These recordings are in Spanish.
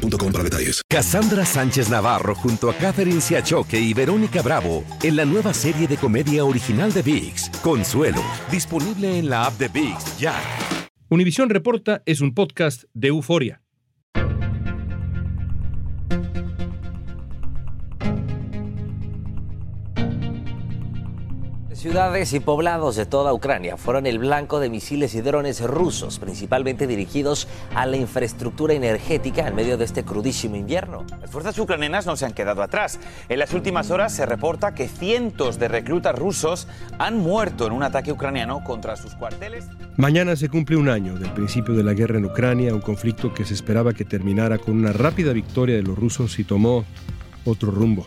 para detalles. Cassandra Sánchez Navarro junto a Catherine Siachoque y Verónica Bravo en la nueva serie de comedia original de VIX, Consuelo, disponible en la app de VIX ya. Univisión Reporta es un podcast de euforia. Ciudades y poblados de toda Ucrania fueron el blanco de misiles y drones rusos, principalmente dirigidos a la infraestructura energética en medio de este crudísimo invierno. Las fuerzas ucranianas no se han quedado atrás. En las últimas horas se reporta que cientos de reclutas rusos han muerto en un ataque ucraniano contra sus cuarteles. Mañana se cumple un año del principio de la guerra en Ucrania, un conflicto que se esperaba que terminara con una rápida victoria de los rusos y tomó otro rumbo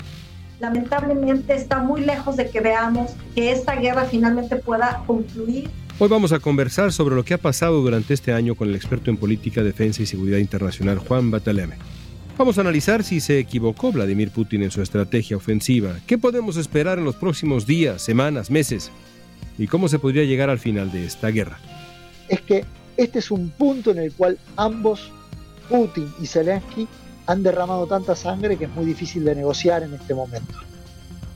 lamentablemente está muy lejos de que veamos que esta guerra finalmente pueda concluir. Hoy vamos a conversar sobre lo que ha pasado durante este año con el experto en política, defensa y seguridad internacional Juan Bataleme. Vamos a analizar si se equivocó Vladimir Putin en su estrategia ofensiva, qué podemos esperar en los próximos días, semanas, meses y cómo se podría llegar al final de esta guerra. Es que este es un punto en el cual ambos, Putin y Zelensky, han derramado tanta sangre que es muy difícil de negociar en este momento.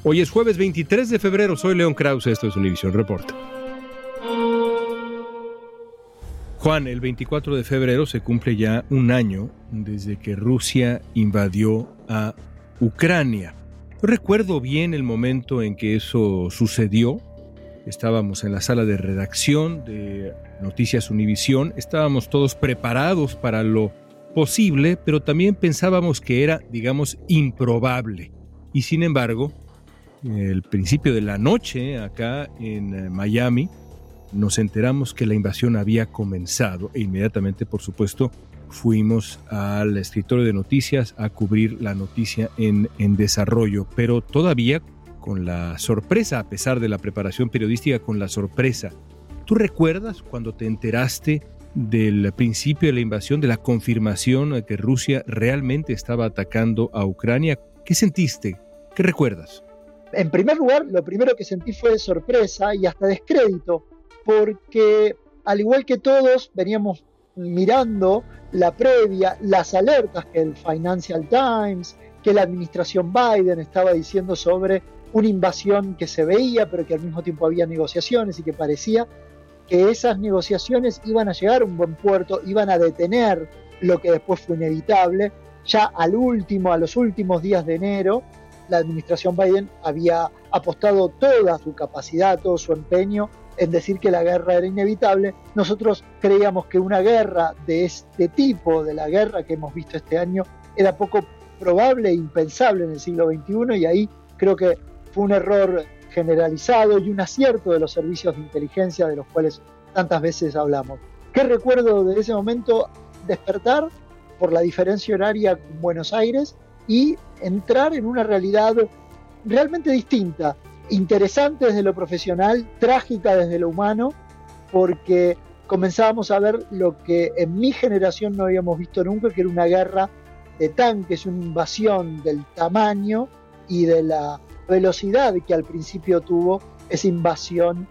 Hoy es jueves 23 de febrero, soy León Krause, esto es Univision Report. Juan, el 24 de febrero se cumple ya un año desde que Rusia invadió a Ucrania. Recuerdo bien el momento en que eso sucedió. Estábamos en la sala de redacción de Noticias Univisión, estábamos todos preparados para lo posible, pero también pensábamos que era, digamos, improbable. Y sin embargo, el principio de la noche, acá en eh, Miami, nos enteramos que la invasión había comenzado e inmediatamente, por supuesto, fuimos al escritorio de noticias a cubrir la noticia en, en desarrollo, pero todavía con la sorpresa, a pesar de la preparación periodística, con la sorpresa. ¿Tú recuerdas cuando te enteraste del principio de la invasión, de la confirmación de que Rusia realmente estaba atacando a Ucrania. ¿Qué sentiste? ¿Qué recuerdas? En primer lugar, lo primero que sentí fue sorpresa y hasta descrédito, porque al igual que todos veníamos mirando la previa, las alertas que el Financial Times, que la administración Biden estaba diciendo sobre una invasión que se veía, pero que al mismo tiempo había negociaciones y que parecía que esas negociaciones iban a llegar a un buen puerto, iban a detener lo que después fue inevitable. Ya al último, a los últimos días de enero, la administración Biden había apostado toda su capacidad, todo su empeño en decir que la guerra era inevitable. Nosotros creíamos que una guerra de este tipo, de la guerra que hemos visto este año, era poco probable e impensable en el siglo XXI y ahí creo que fue un error generalizado y un acierto de los servicios de inteligencia de los cuales tantas veces hablamos. ¿Qué recuerdo de ese momento? Despertar por la diferencia horaria con Buenos Aires y entrar en una realidad realmente distinta, interesante desde lo profesional, trágica desde lo humano, porque comenzábamos a ver lo que en mi generación no habíamos visto nunca, que era una guerra de tanques, una invasión del tamaño y de la velocidad que al principio tuvo esa invasión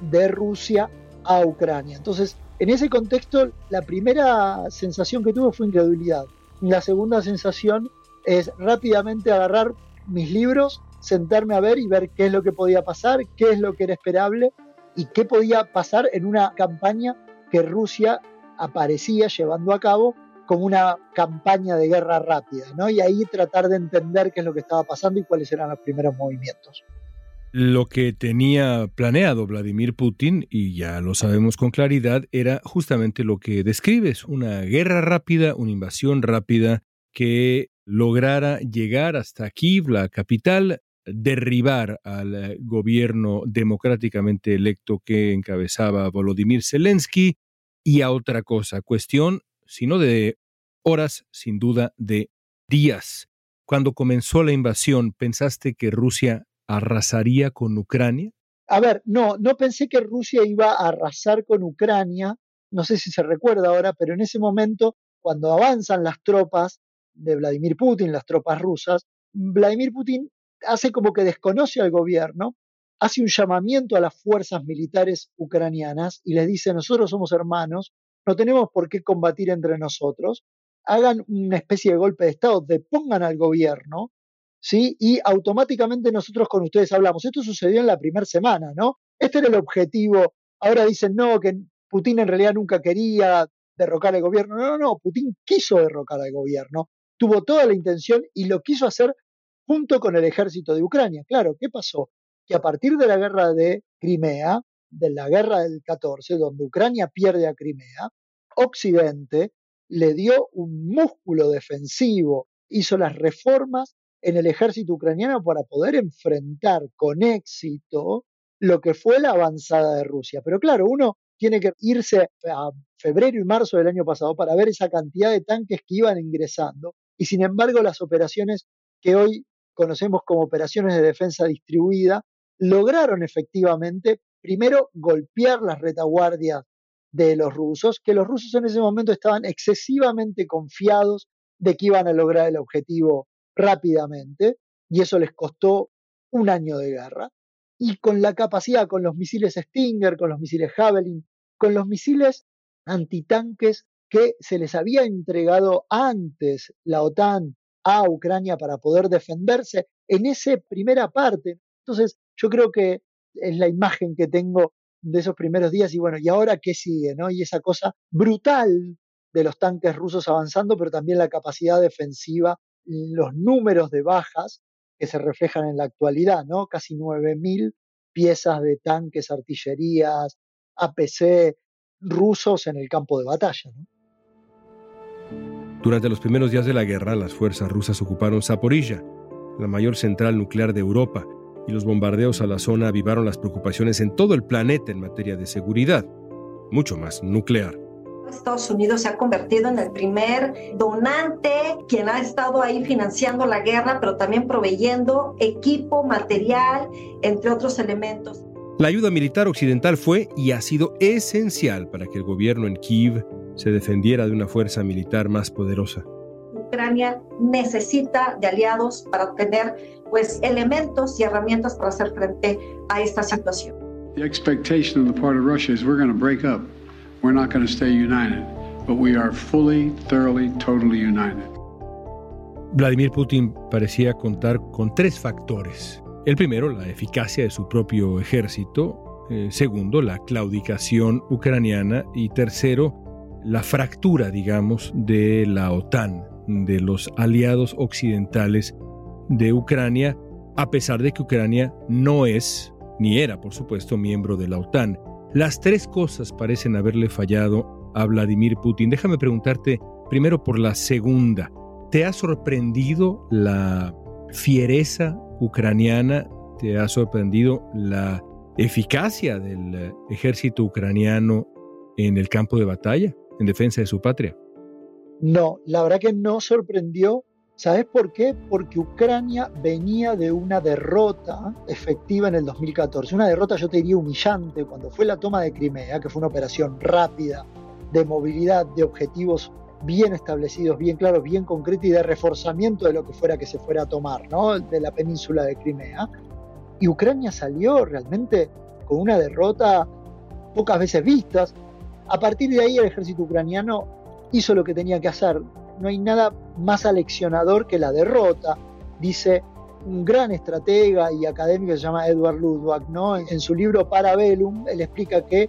de Rusia a Ucrania. Entonces, en ese contexto, la primera sensación que tuve fue incredulidad. La segunda sensación es rápidamente agarrar mis libros, sentarme a ver y ver qué es lo que podía pasar, qué es lo que era esperable y qué podía pasar en una campaña que Rusia aparecía llevando a cabo como una campaña de guerra rápida, ¿no? Y ahí tratar de entender qué es lo que estaba pasando y cuáles eran los primeros movimientos. Lo que tenía planeado Vladimir Putin, y ya lo sabemos con claridad, era justamente lo que describes, una guerra rápida, una invasión rápida que lograra llegar hasta Kiev, la capital, derribar al gobierno democráticamente electo que encabezaba Volodymyr Zelensky y a otra cosa, cuestión sino de horas, sin duda, de días. Cuando comenzó la invasión, ¿pensaste que Rusia arrasaría con Ucrania? A ver, no, no pensé que Rusia iba a arrasar con Ucrania, no sé si se recuerda ahora, pero en ese momento, cuando avanzan las tropas de Vladimir Putin, las tropas rusas, Vladimir Putin hace como que desconoce al gobierno, hace un llamamiento a las fuerzas militares ucranianas y les dice, nosotros somos hermanos, no tenemos por qué combatir entre nosotros, hagan una especie de golpe de Estado, depongan al gobierno, ¿sí? Y automáticamente nosotros con ustedes hablamos. Esto sucedió en la primera semana, ¿no? Este era el objetivo. Ahora dicen, no, que Putin en realidad nunca quería derrocar al gobierno. No, no, no, Putin quiso derrocar al gobierno, tuvo toda la intención y lo quiso hacer junto con el ejército de Ucrania. Claro, ¿qué pasó? Que a partir de la guerra de Crimea, de la guerra del 14, donde Ucrania pierde a Crimea, Occidente le dio un músculo defensivo, hizo las reformas en el ejército ucraniano para poder enfrentar con éxito lo que fue la avanzada de Rusia. Pero claro, uno tiene que irse a febrero y marzo del año pasado para ver esa cantidad de tanques que iban ingresando. Y sin embargo, las operaciones que hoy conocemos como operaciones de defensa distribuida lograron efectivamente, primero, golpear las retaguardias de los rusos, que los rusos en ese momento estaban excesivamente confiados de que iban a lograr el objetivo rápidamente, y eso les costó un año de guerra. Y con la capacidad, con los misiles Stinger, con los misiles Javelin, con los misiles antitanques que se les había entregado antes la OTAN a Ucrania para poder defenderse en esa primera parte. Entonces, yo creo que es la imagen que tengo de esos primeros días y bueno, ¿y ahora qué sigue? ¿no? Y esa cosa brutal de los tanques rusos avanzando, pero también la capacidad defensiva, los números de bajas que se reflejan en la actualidad, ¿no? Casi 9.000 piezas de tanques, artillerías, APC rusos en el campo de batalla. Durante los primeros días de la guerra, las fuerzas rusas ocuparon Zaporilla, la mayor central nuclear de Europa, y los bombardeos a la zona avivaron las preocupaciones en todo el planeta en materia de seguridad, mucho más nuclear. Estados Unidos se ha convertido en el primer donante quien ha estado ahí financiando la guerra, pero también proveyendo equipo, material, entre otros elementos. La ayuda militar occidental fue y ha sido esencial para que el gobierno en Kiev se defendiera de una fuerza militar más poderosa. Ucrania necesita de aliados para obtener pues elementos y herramientas para hacer frente a esta situación. The expectation on the part of Russia is we're going to break up. We're not going to stay united, but we are fully, thoroughly, totally united. Vladimir Putin parecía contar con tres factores. El primero, la eficacia de su propio ejército. Eh, segundo, la claudicación ucraniana. Y tercero, la fractura, digamos, de la OTAN, de los aliados occidentales de Ucrania, a pesar de que Ucrania no es, ni era, por supuesto, miembro de la OTAN. Las tres cosas parecen haberle fallado a Vladimir Putin. Déjame preguntarte primero por la segunda. ¿Te ha sorprendido la fiereza ucraniana? ¿Te ha sorprendido la eficacia del ejército ucraniano en el campo de batalla, en defensa de su patria? No, la verdad que no sorprendió ¿Sabes por qué? Porque Ucrania venía de una derrota efectiva en el 2014. Una derrota, yo te diría, humillante cuando fue la toma de Crimea, que fue una operación rápida, de movilidad, de objetivos bien establecidos, bien claros, bien concretos y de reforzamiento de lo que fuera que se fuera a tomar, ¿no? De la península de Crimea. Y Ucrania salió realmente con una derrota pocas veces vistas. A partir de ahí el ejército ucraniano hizo lo que tenía que hacer, no hay nada más aleccionador que la derrota, dice un gran estratega y académico que se llama Edward Ludwig, ¿no? En su libro Parabellum, él explica que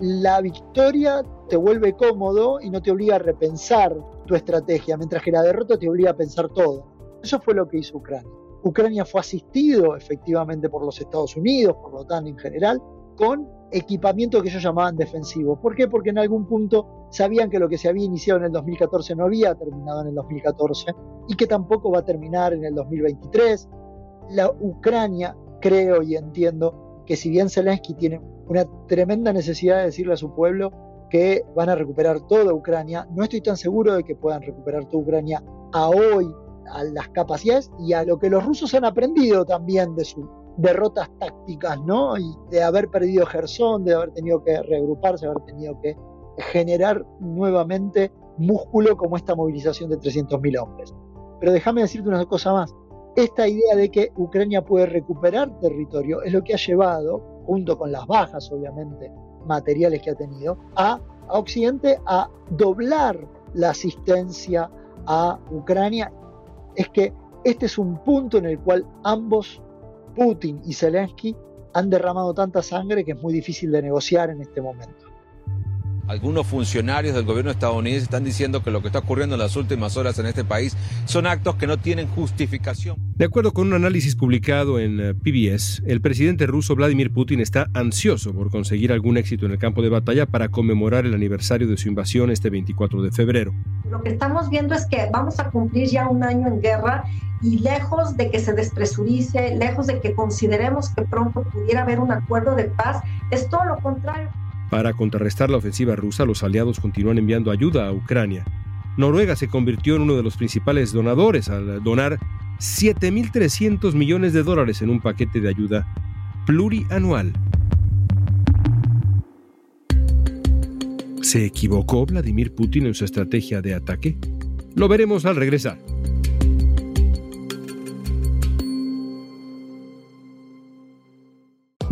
la victoria te vuelve cómodo y no te obliga a repensar tu estrategia, mientras que la derrota te obliga a pensar todo. Eso fue lo que hizo Ucrania. Ucrania fue asistido efectivamente por los Estados Unidos, por la OTAN en general, con equipamiento que ellos llamaban defensivo. ¿Por qué? Porque en algún punto sabían que lo que se había iniciado en el 2014 no había terminado en el 2014 y que tampoco va a terminar en el 2023. La Ucrania, creo y entiendo que si bien Zelensky tiene una tremenda necesidad de decirle a su pueblo que van a recuperar toda Ucrania. No estoy tan seguro de que puedan recuperar toda Ucrania a hoy, a las capacidades y a lo que los rusos han aprendido también de sus derrotas tácticas, ¿no? Y de haber perdido Gerson, de haber tenido que reagruparse, de haber tenido que generar nuevamente músculo como esta movilización de 300.000 hombres. Pero déjame decirte una cosa más. Esta idea de que Ucrania puede recuperar territorio es lo que ha llevado, junto con las bajas obviamente materiales que ha tenido, a, a Occidente a doblar la asistencia a Ucrania. Es que este es un punto en el cual ambos, Putin y Zelensky, han derramado tanta sangre que es muy difícil de negociar en este momento. Algunos funcionarios del gobierno estadounidense están diciendo que lo que está ocurriendo en las últimas horas en este país son actos que no tienen justificación. De acuerdo con un análisis publicado en eh, PBS, el presidente ruso Vladimir Putin está ansioso por conseguir algún éxito en el campo de batalla para conmemorar el aniversario de su invasión este 24 de febrero. Lo que estamos viendo es que vamos a cumplir ya un año en guerra y lejos de que se despresurice, lejos de que consideremos que pronto pudiera haber un acuerdo de paz, es todo lo contrario. Para contrarrestar la ofensiva rusa, los aliados continúan enviando ayuda a Ucrania. Noruega se convirtió en uno de los principales donadores al donar 7.300 millones de dólares en un paquete de ayuda plurianual. ¿Se equivocó Vladimir Putin en su estrategia de ataque? Lo veremos al regresar.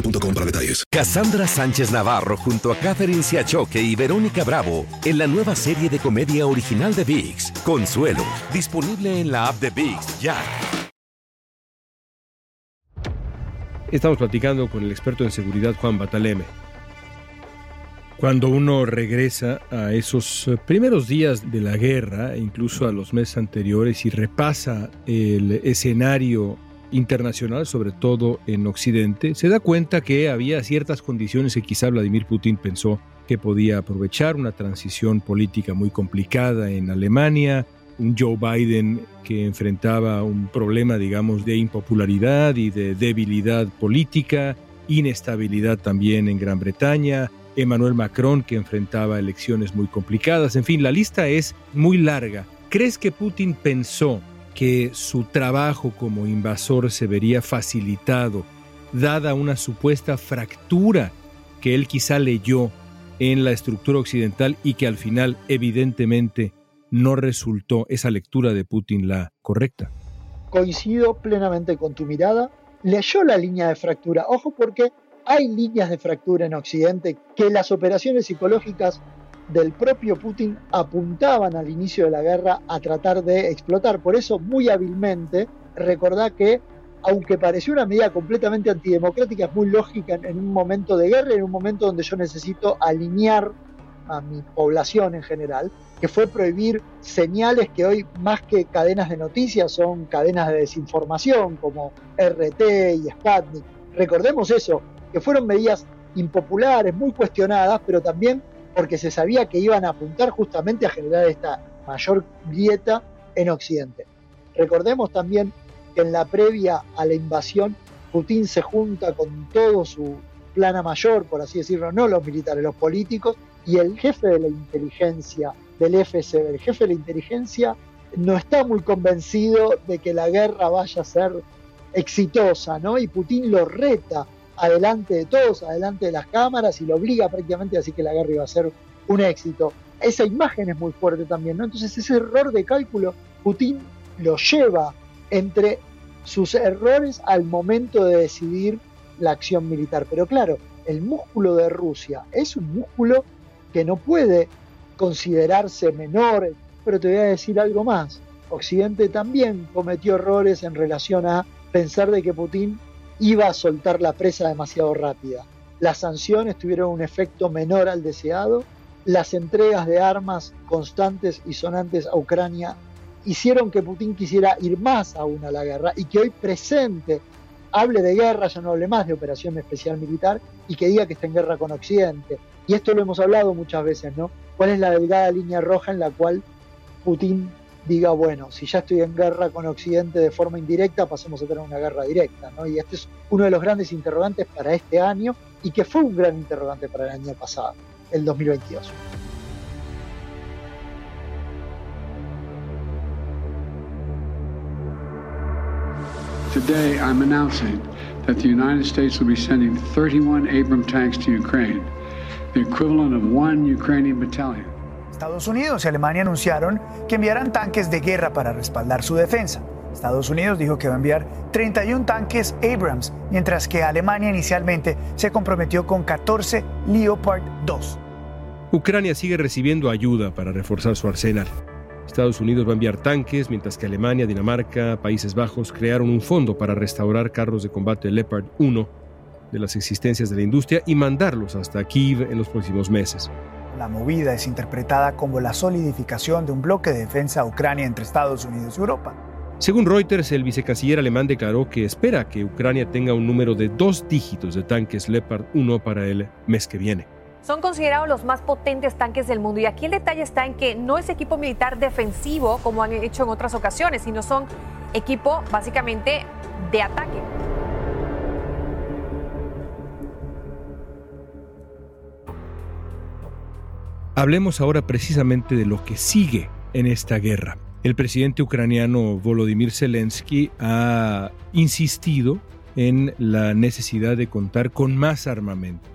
boostmobile.com para detalles. Cassandra Sánchez Navarro junto a Catherine Siachoque y Verónica Bravo en la nueva serie de comedia original de VIX, Consuelo, disponible en la app de VIX ya. Estamos platicando con el experto en seguridad Juan Bataleme. Cuando uno regresa a esos eh, primeros días de la guerra, e incluso a los meses anteriores, y repasa el escenario internacional, sobre todo en Occidente, se da cuenta que había ciertas condiciones que quizá Vladimir Putin pensó que podía aprovechar, una transición política muy complicada en Alemania, un Joe Biden que enfrentaba un problema, digamos, de impopularidad y de debilidad política, inestabilidad también en Gran Bretaña, Emmanuel Macron que enfrentaba elecciones muy complicadas, en fin, la lista es muy larga. ¿Crees que Putin pensó que su trabajo como invasor se vería facilitado, dada una supuesta fractura que él quizá leyó en la estructura occidental y que al final evidentemente no resultó esa lectura de Putin la correcta. Coincido plenamente con tu mirada. Leyó la línea de fractura. Ojo porque hay líneas de fractura en Occidente que las operaciones psicológicas del propio Putin apuntaban al inicio de la guerra a tratar de explotar. Por eso, muy hábilmente, recordá que, aunque pareció una medida completamente antidemocrática, es muy lógica en, un momento de guerra, en un momento donde yo necesito alinear a mi población en general, que fue prohibir señales que hoy más que cadenas de noticias son cadenas de desinformación como RT y Sputnik. Recordemos eso, que fueron medidas impopulares, muy cuestionadas, pero también porque se sabía que iban a apuntar justamente a generar esta mayor grieta en Occidente. Recordemos también que en la previa a la invasión, Putin se junta con todo su plana mayor, por así decirlo, no los militares, los políticos, y el jefe de la inteligencia del FSB, el jefe de la inteligencia, no está muy convencido de que la guerra vaya a ser exitosa, ¿no? Y Putin lo reta adelante de todos, adelante de las cámaras y lo obliga prácticamente a decir que la guerra iba a ser un éxito. Esa imagen es muy fuerte también, ¿no? Entonces ese error de cálculo, Putin lo lleva entre sus errores al momento de decidir la acción militar. Pero claro, el músculo de Rusia es un músculo que no puede considerarse menor, pero te voy a decir algo más. Occidente también cometió errores en relación a pensar de que Putin iba a soltar la presa demasiado rápida. Las sanciones tuvieron un efecto menor al deseado, las entregas de armas constantes y sonantes a Ucrania hicieron que Putin quisiera ir más aún a la guerra y que hoy presente hable de guerra, ya no hable más de operación especial militar y que diga que está en guerra con Occidente. Y esto lo hemos hablado muchas veces, ¿no? ¿Cuál es la delgada línea roja en la cual Putin diga, bueno, si ya estoy en guerra con Occidente de forma indirecta, pasemos a tener una guerra directa, ¿no? Y este es uno de los grandes interrogantes para este año y que fue un gran interrogante para el año pasado, el 2022. Today, I'm announcing that the United States will be sending 31 Abram tanks to Ukraine, the equivalent of one Ukrainian battalion. Estados Unidos y Alemania anunciaron que enviarán tanques de guerra para respaldar su defensa. Estados Unidos dijo que va a enviar 31 tanques Abrams, mientras que Alemania inicialmente se comprometió con 14 Leopard 2. Ucrania sigue recibiendo ayuda para reforzar su arsenal. Estados Unidos va a enviar tanques, mientras que Alemania, Dinamarca, Países Bajos crearon un fondo para restaurar carros de combate Leopard 1 de las existencias de la industria y mandarlos hasta Kiev en los próximos meses. La movida es interpretada como la solidificación de un bloque de defensa a Ucrania entre Estados Unidos y Europa. Según Reuters, el vicecanciller alemán declaró que espera que Ucrania tenga un número de dos dígitos de tanques Leopard 1 para el mes que viene. Son considerados los más potentes tanques del mundo y aquí el detalle está en que no es equipo militar defensivo como han hecho en otras ocasiones, sino son equipo básicamente de ataque. Hablemos ahora precisamente de lo que sigue en esta guerra. El presidente ucraniano Volodymyr Zelensky ha insistido en la necesidad de contar con más armamento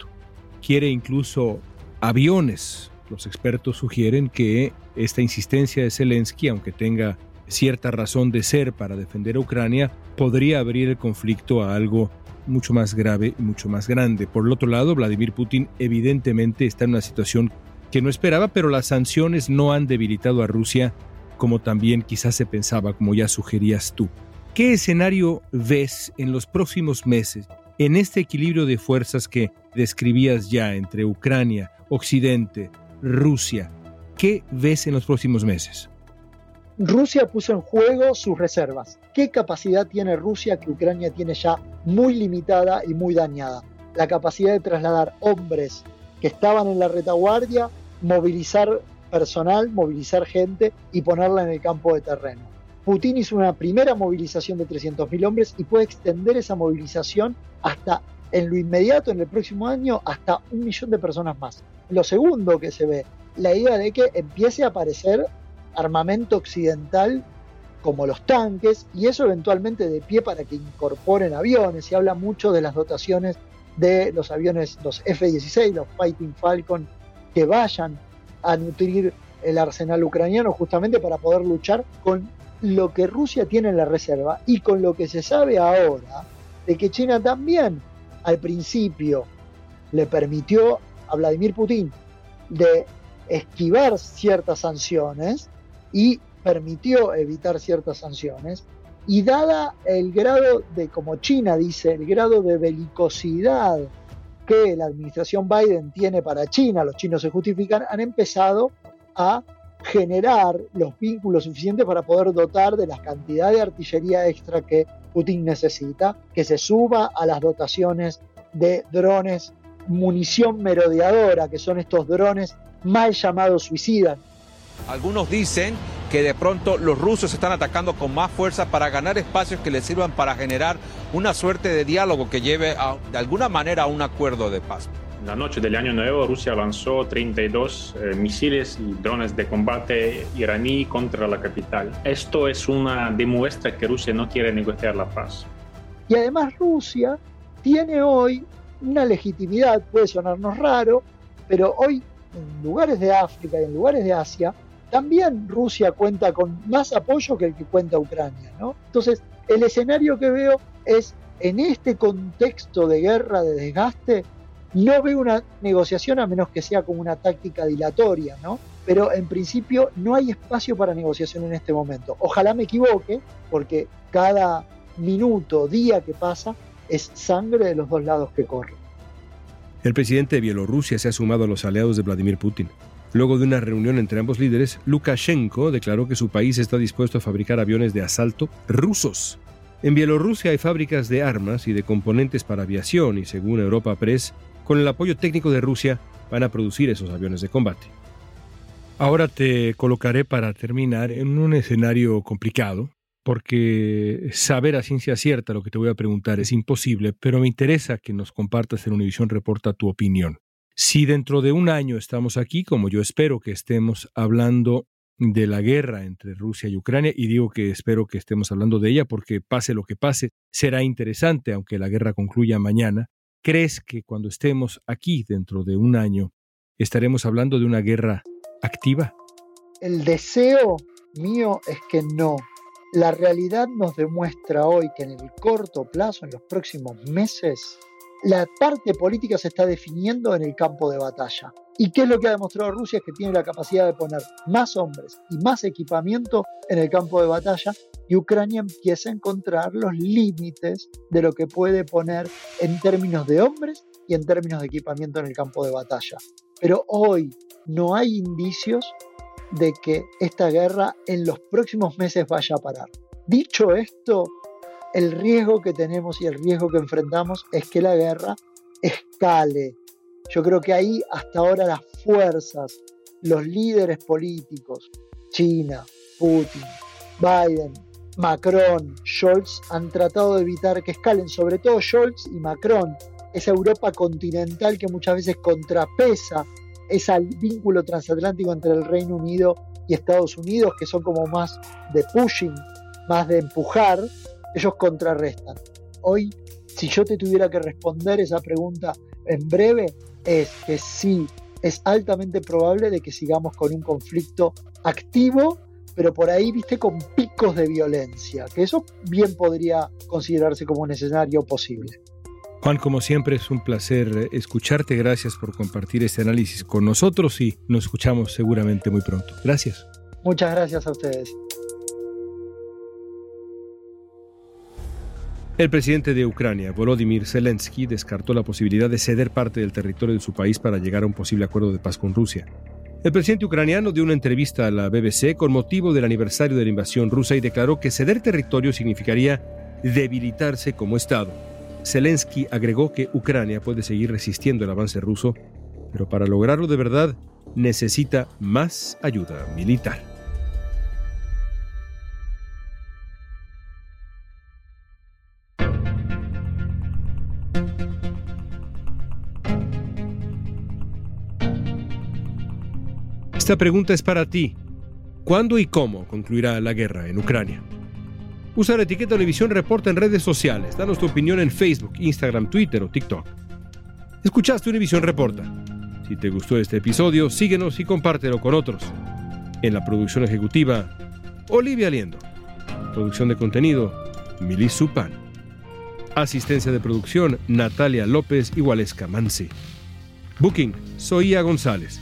quiere incluso aviones. Los expertos sugieren que esta insistencia de Zelensky, aunque tenga cierta razón de ser para defender a Ucrania, podría abrir el conflicto a algo mucho más grave y mucho más grande. Por el otro lado, Vladimir Putin evidentemente está en una situación que no esperaba, pero las sanciones no han debilitado a Rusia como también quizás se pensaba, como ya sugerías tú. ¿Qué escenario ves en los próximos meses en este equilibrio de fuerzas que describías ya entre Ucrania, Occidente, Rusia, ¿qué ves en los próximos meses? Rusia puso en juego sus reservas. ¿Qué capacidad tiene Rusia que Ucrania tiene ya muy limitada y muy dañada? La capacidad de trasladar hombres que estaban en la retaguardia, movilizar personal, movilizar gente y ponerla en el campo de terreno. Putin hizo una primera movilización de 300.000 hombres y puede extender esa movilización hasta en lo inmediato, en el próximo año, hasta un millón de personas más. Lo segundo que se ve, la idea de que empiece a aparecer armamento occidental como los tanques y eso eventualmente de pie para que incorporen aviones. Se habla mucho de las dotaciones de los aviones, los F-16, los Fighting Falcon, que vayan a nutrir el arsenal ucraniano justamente para poder luchar con lo que Rusia tiene en la reserva y con lo que se sabe ahora de que China también al principio le permitió a Vladimir Putin de esquivar ciertas sanciones y permitió evitar ciertas sanciones. Y dada el grado de, como China dice, el grado de belicosidad que la administración Biden tiene para China, los chinos se justifican, han empezado a generar los vínculos suficientes para poder dotar de la cantidad de artillería extra que Putin necesita, que se suba a las dotaciones de drones, munición merodeadora, que son estos drones mal llamados suicidas. Algunos dicen que de pronto los rusos están atacando con más fuerza para ganar espacios que les sirvan para generar una suerte de diálogo que lleve de alguna manera a un acuerdo de paz. La noche del Año Nuevo, Rusia lanzó 32 eh, misiles y drones de combate iraní contra la capital. Esto es una demuestra que Rusia no quiere negociar la paz. Y además Rusia tiene hoy una legitimidad, puede sonarnos raro, pero hoy en lugares de África y en lugares de Asia, también Rusia cuenta con más apoyo que el que cuenta Ucrania. ¿no? Entonces, el escenario que veo es en este contexto de guerra, de desgaste, no veo una negociación a menos que sea como una táctica dilatoria, ¿no? Pero en principio no hay espacio para negociación en este momento. Ojalá me equivoque, porque cada minuto, día que pasa, es sangre de los dos lados que corre. El presidente de Bielorrusia se ha sumado a los aliados de Vladimir Putin. Luego de una reunión entre ambos líderes, Lukashenko declaró que su país está dispuesto a fabricar aviones de asalto rusos. En Bielorrusia hay fábricas de armas y de componentes para aviación y según Europa Press, con el apoyo técnico de Rusia van a producir esos aviones de combate. Ahora te colocaré para terminar en un escenario complicado, porque saber a ciencia cierta lo que te voy a preguntar es imposible, pero me interesa que nos compartas en Univisión Reporta tu opinión. Si dentro de un año estamos aquí, como yo espero que estemos hablando de la guerra entre Rusia y Ucrania, y digo que espero que estemos hablando de ella porque pase lo que pase, será interesante aunque la guerra concluya mañana, ¿crees que cuando estemos aquí dentro de un año estaremos hablando de una guerra activa? El deseo mío es que no. La realidad nos demuestra hoy que en el corto plazo, en los próximos meses, la parte política se está definiendo en el campo de batalla. ¿Y qué es lo que ha demostrado Rusia? Es que tiene la capacidad de poner más hombres y más equipamiento en el campo de batalla y Ucrania empieza a encontrar los límites de lo que puede poner en términos de hombres y en términos de equipamiento en el campo de batalla. Pero hoy no hay indicios de que esta guerra en los próximos meses vaya a parar. Dicho esto, el riesgo que tenemos y el riesgo que enfrentamos es que la guerra escale. Yo creo que ahí hasta ahora las fuerzas, los líderes políticos, China, Putin, Biden, Macron, Scholz, han tratado de evitar que escalen, sobre todo Scholz y Macron, esa Europa continental que muchas veces contrapesa ese vínculo transatlántico entre el Reino Unido y Estados Unidos, que son como más de pushing, más de empujar, ellos contrarrestan. Hoy, si yo te tuviera que responder esa pregunta en breve, es que sí, es altamente probable de que sigamos con un conflicto activo, pero por ahí, viste, con picos de violencia, que eso bien podría considerarse como un escenario posible. Juan, como siempre, es un placer escucharte. Gracias por compartir este análisis con nosotros y nos escuchamos seguramente muy pronto. Gracias. Muchas gracias a ustedes. El presidente de Ucrania, Volodymyr Zelensky, descartó la posibilidad de ceder parte del territorio de su país para llegar a un posible acuerdo de paz con Rusia. El presidente ucraniano dio una entrevista a la BBC con motivo del aniversario de la invasión rusa y declaró que ceder territorio significaría debilitarse como Estado. Zelensky agregó que Ucrania puede seguir resistiendo el avance ruso, pero para lograrlo de verdad necesita más ayuda militar. Esta pregunta es para ti. ¿Cuándo y cómo concluirá la guerra en Ucrania? Usa la etiqueta Televisión Reporta en redes sociales. Danos tu opinión en Facebook, Instagram, Twitter o TikTok. Escuchaste Univisión Reporta. Si te gustó este episodio, síguenos y compártelo con otros. En la producción ejecutiva, Olivia Liendo. Producción de contenido, Milis Supan. Asistencia de producción, Natalia López y Waleska Mansi. Booking, Soía González.